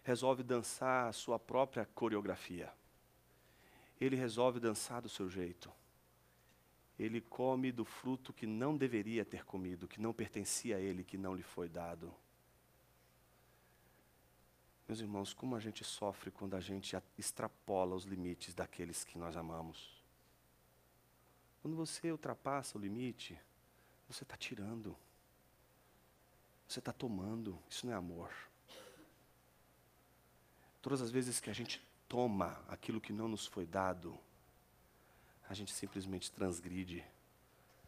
resolve dançar a sua própria coreografia. Ele resolve dançar do seu jeito. Ele come do fruto que não deveria ter comido, que não pertencia a ele, que não lhe foi dado. Meus irmãos, como a gente sofre quando a gente extrapola os limites daqueles que nós amamos. Quando você ultrapassa o limite, você está tirando. Você está tomando. Isso não é amor. Todas as vezes que a gente toma aquilo que não nos foi dado, a gente simplesmente transgride.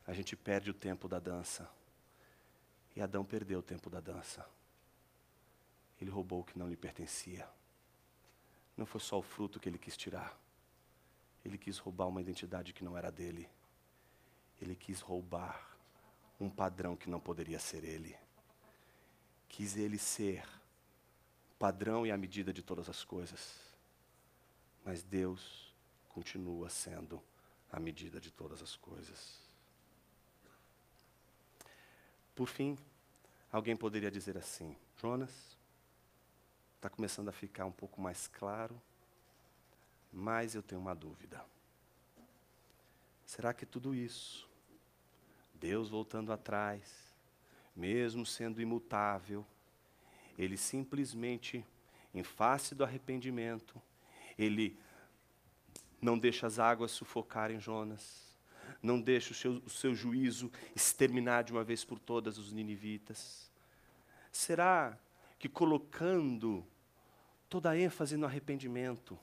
A gente perde o tempo da dança. E Adão perdeu o tempo da dança. Ele roubou o que não lhe pertencia. Não foi só o fruto que ele quis tirar. Ele quis roubar uma identidade que não era dele. Ele quis roubar um padrão que não poderia ser ele. Quis ele ser padrão e a medida de todas as coisas. Mas Deus continua sendo a medida de todas as coisas. Por fim, alguém poderia dizer assim: Jonas, está começando a ficar um pouco mais claro, mas eu tenho uma dúvida. Será que tudo isso, Deus voltando atrás, mesmo sendo imutável, ele simplesmente, em face do arrependimento, ele não deixa as águas sufocarem Jonas, não deixa o seu, o seu juízo exterminar de uma vez por todas os ninivitas. Será que colocando toda a ênfase no arrependimento,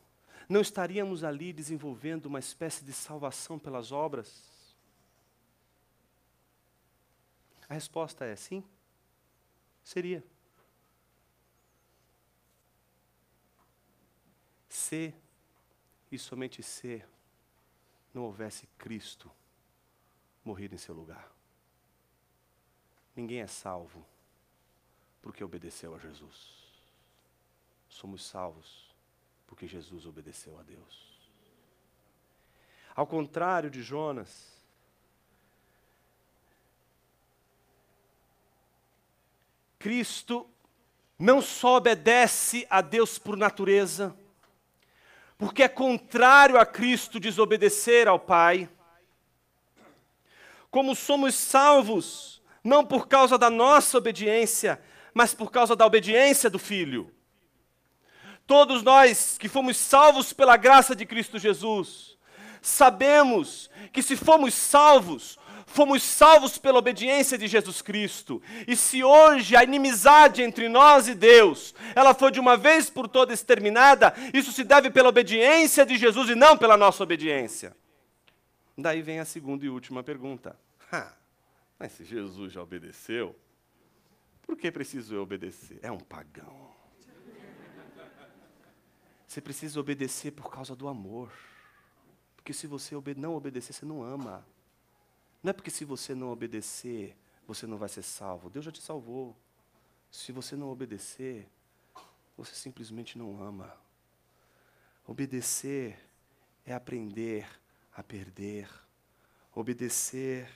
não estaríamos ali desenvolvendo uma espécie de salvação pelas obras? A resposta é sim. Seria. Se e somente se não houvesse Cristo morrido em seu lugar. Ninguém é salvo porque obedeceu a Jesus somos salvos porque Jesus obedeceu a Deus. Ao contrário de Jonas, Cristo não só obedece a Deus por natureza, porque é contrário a Cristo desobedecer ao Pai, como somos salvos, não por causa da nossa obediência, mas por causa da obediência do Filho. Todos nós que fomos salvos pela graça de Cristo Jesus, sabemos que se fomos salvos, fomos salvos pela obediência de Jesus Cristo. E se hoje a inimizade entre nós e Deus, ela foi de uma vez por todas exterminada, isso se deve pela obediência de Jesus e não pela nossa obediência. Daí vem a segunda e última pergunta. mas se Jesus já obedeceu, por que preciso eu obedecer? É um pagão. Você precisa obedecer por causa do amor. Porque se você não obedecer, você não ama. Não é porque se você não obedecer, você não vai ser salvo. Deus já te salvou. Se você não obedecer, você simplesmente não ama. Obedecer é aprender a perder. Obedecer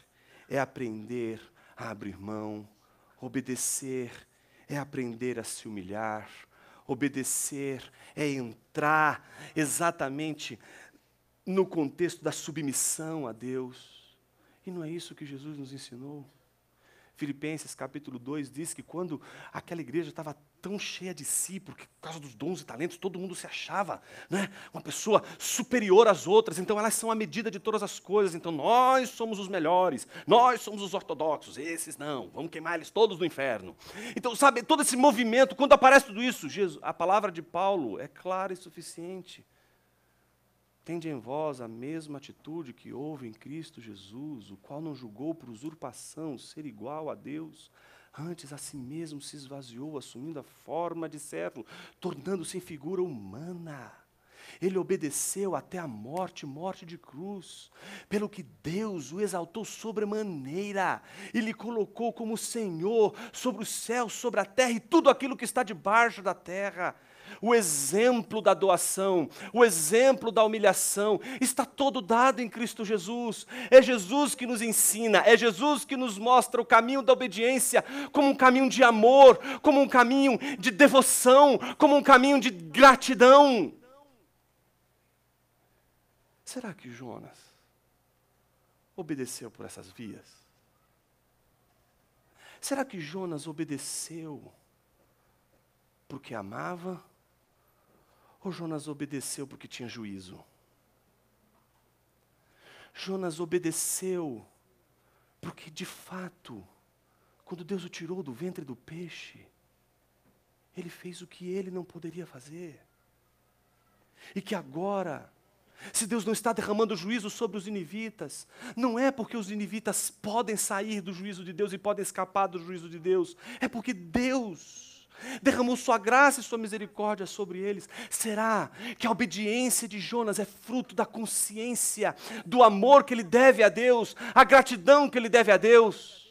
é aprender a abrir mão. Obedecer é aprender a se humilhar. Obedecer é entrar exatamente no contexto da submissão a Deus. E não é isso que Jesus nos ensinou. Filipenses capítulo 2 diz que quando aquela igreja estava tão cheia de si, porque por causa dos dons e talentos, todo mundo se achava né, uma pessoa superior às outras, então elas são a medida de todas as coisas, então nós somos os melhores, nós somos os ortodoxos, esses não, vamos queimar eles todos no inferno. Então, sabe, todo esse movimento, quando aparece tudo isso, Jesus, a palavra de Paulo é clara e suficiente. Tende em vós a mesma atitude que houve em Cristo Jesus, o qual não julgou por usurpação ser igual a Deus, antes a si mesmo se esvaziou, assumindo a forma de servo, tornando-se em figura humana. Ele obedeceu até a morte, morte de cruz, pelo que Deus o exaltou sobremaneira e lhe colocou como Senhor sobre os céus, sobre a terra e tudo aquilo que está debaixo da terra o exemplo da doação, o exemplo da humilhação, está todo dado em Cristo Jesus. É Jesus que nos ensina, é Jesus que nos mostra o caminho da obediência como um caminho de amor, como um caminho de devoção, como um caminho de gratidão. Será que Jonas obedeceu por essas vias? Será que Jonas obedeceu porque amava? Ou Jonas obedeceu porque tinha juízo? Jonas obedeceu porque, de fato, quando Deus o tirou do ventre do peixe, ele fez o que ele não poderia fazer. E que agora, se Deus não está derramando juízo sobre os inivitas, não é porque os inivitas podem sair do juízo de Deus e podem escapar do juízo de Deus, é porque Deus derramou sua graça e sua misericórdia sobre eles. Será que a obediência de Jonas é fruto da consciência do amor que ele deve a Deus, a gratidão que ele deve a Deus?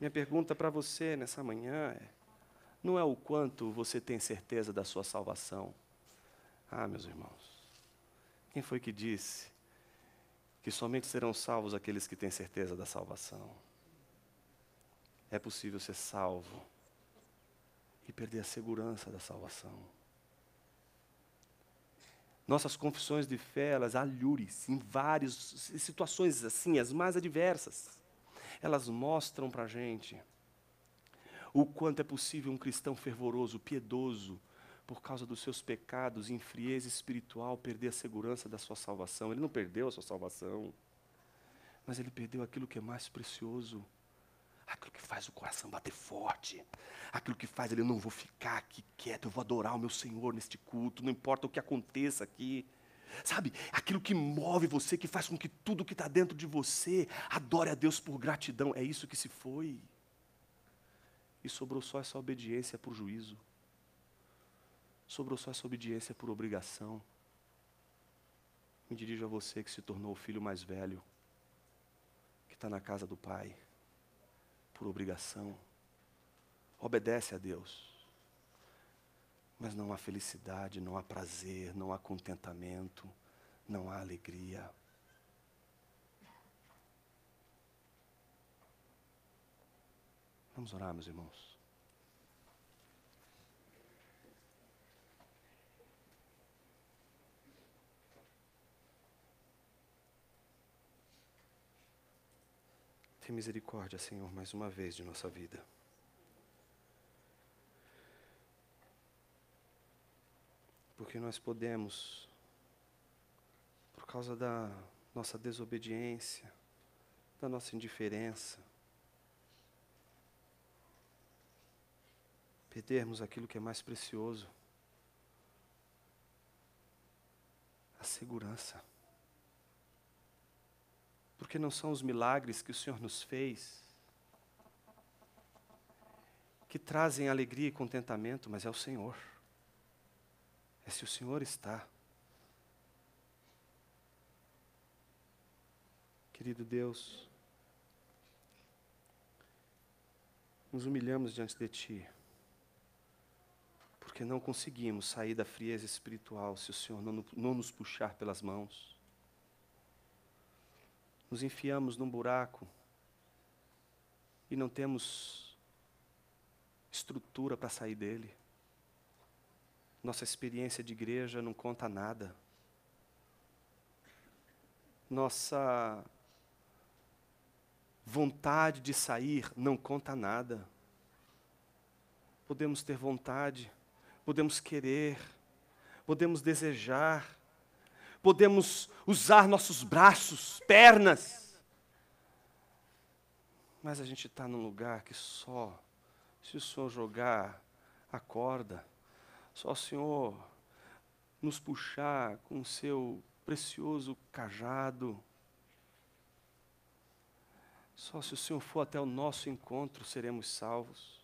Minha pergunta para você nessa manhã é: não é o quanto você tem certeza da sua salvação? Ah, meus irmãos, quem foi que disse que somente serão salvos aqueles que têm certeza da salvação? É possível ser salvo e perder a segurança da salvação. Nossas confissões de fé, elas alhures em várias situações assim, as mais adversas. Elas mostram para a gente o quanto é possível um cristão fervoroso, piedoso, por causa dos seus pecados e frieza espiritual, perder a segurança da sua salvação. Ele não perdeu a sua salvação, mas ele perdeu aquilo que é mais precioso, aquilo que faz o coração bater forte, aquilo que faz ele, não vou ficar aqui quieto, eu vou adorar o meu Senhor neste culto, não importa o que aconteça aqui. Sabe, aquilo que move você, que faz com que tudo que está dentro de você adore a Deus por gratidão, é isso que se foi. E sobrou só essa obediência por juízo. Sobrou só essa obediência por obrigação. Me dirijo a você que se tornou o filho mais velho, que está na casa do Pai por obrigação. Obedece a Deus. Mas não há felicidade, não há prazer, não há contentamento, não há alegria. Vamos orar, meus irmãos. Tem misericórdia, Senhor, mais uma vez de nossa vida. Porque nós podemos, por causa da nossa desobediência, da nossa indiferença. Perdermos aquilo que é mais precioso a segurança. Porque não são os milagres que o Senhor nos fez que trazem alegria e contentamento, mas é o Senhor. É se o Senhor está. Querido Deus, nos humilhamos diante de Ti, porque não conseguimos sair da frieza espiritual se o Senhor não, não nos puxar pelas mãos. Nos enfiamos num buraco e não temos estrutura para sair dele. Nossa experiência de igreja não conta nada. Nossa vontade de sair não conta nada. Podemos ter vontade, podemos querer, podemos desejar, podemos usar nossos braços, pernas, mas a gente está num lugar que só, se o Senhor jogar a corda, só o Senhor nos puxar com o seu precioso cajado, só se o Senhor for até o nosso encontro seremos salvos.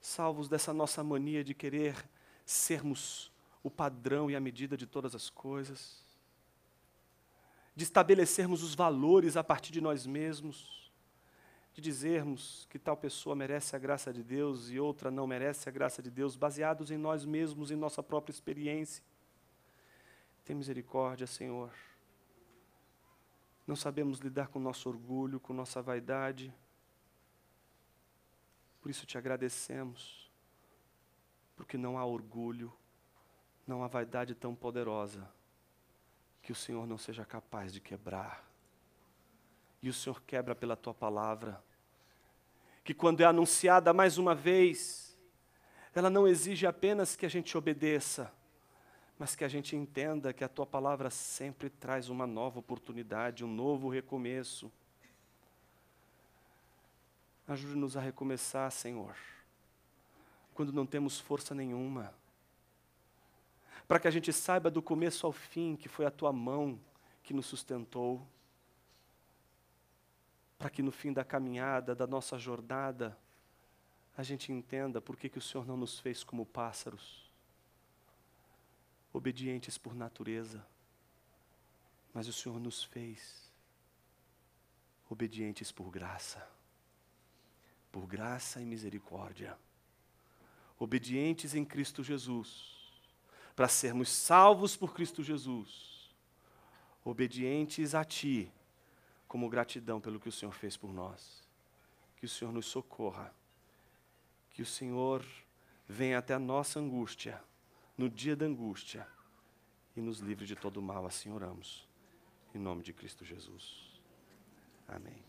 Salvos dessa nossa mania de querer sermos o padrão e a medida de todas as coisas, de estabelecermos os valores a partir de nós mesmos, de dizermos que tal pessoa merece a graça de Deus e outra não merece a graça de Deus, baseados em nós mesmos, em nossa própria experiência. Tem misericórdia, Senhor não sabemos lidar com nosso orgulho, com nossa vaidade. Por isso te agradecemos, porque não há orgulho, não há vaidade tão poderosa que o Senhor não seja capaz de quebrar. E o Senhor quebra pela tua palavra, que quando é anunciada mais uma vez, ela não exige apenas que a gente obedeça, mas que a gente entenda que a tua palavra sempre traz uma nova oportunidade, um novo recomeço. Ajude-nos a recomeçar, Senhor, quando não temos força nenhuma, para que a gente saiba do começo ao fim que foi a tua mão que nos sustentou, para que no fim da caminhada, da nossa jornada, a gente entenda por que, que o Senhor não nos fez como pássaros obedientes por natureza, mas o Senhor nos fez obedientes por graça, por graça e misericórdia, obedientes em Cristo Jesus, para sermos salvos por Cristo Jesus, obedientes a Ti, como gratidão pelo que o Senhor fez por nós. Que o Senhor nos socorra, que o Senhor venha até a nossa angústia no dia da angústia e nos livre de todo mal, assim oramos. Em nome de Cristo Jesus. Amém.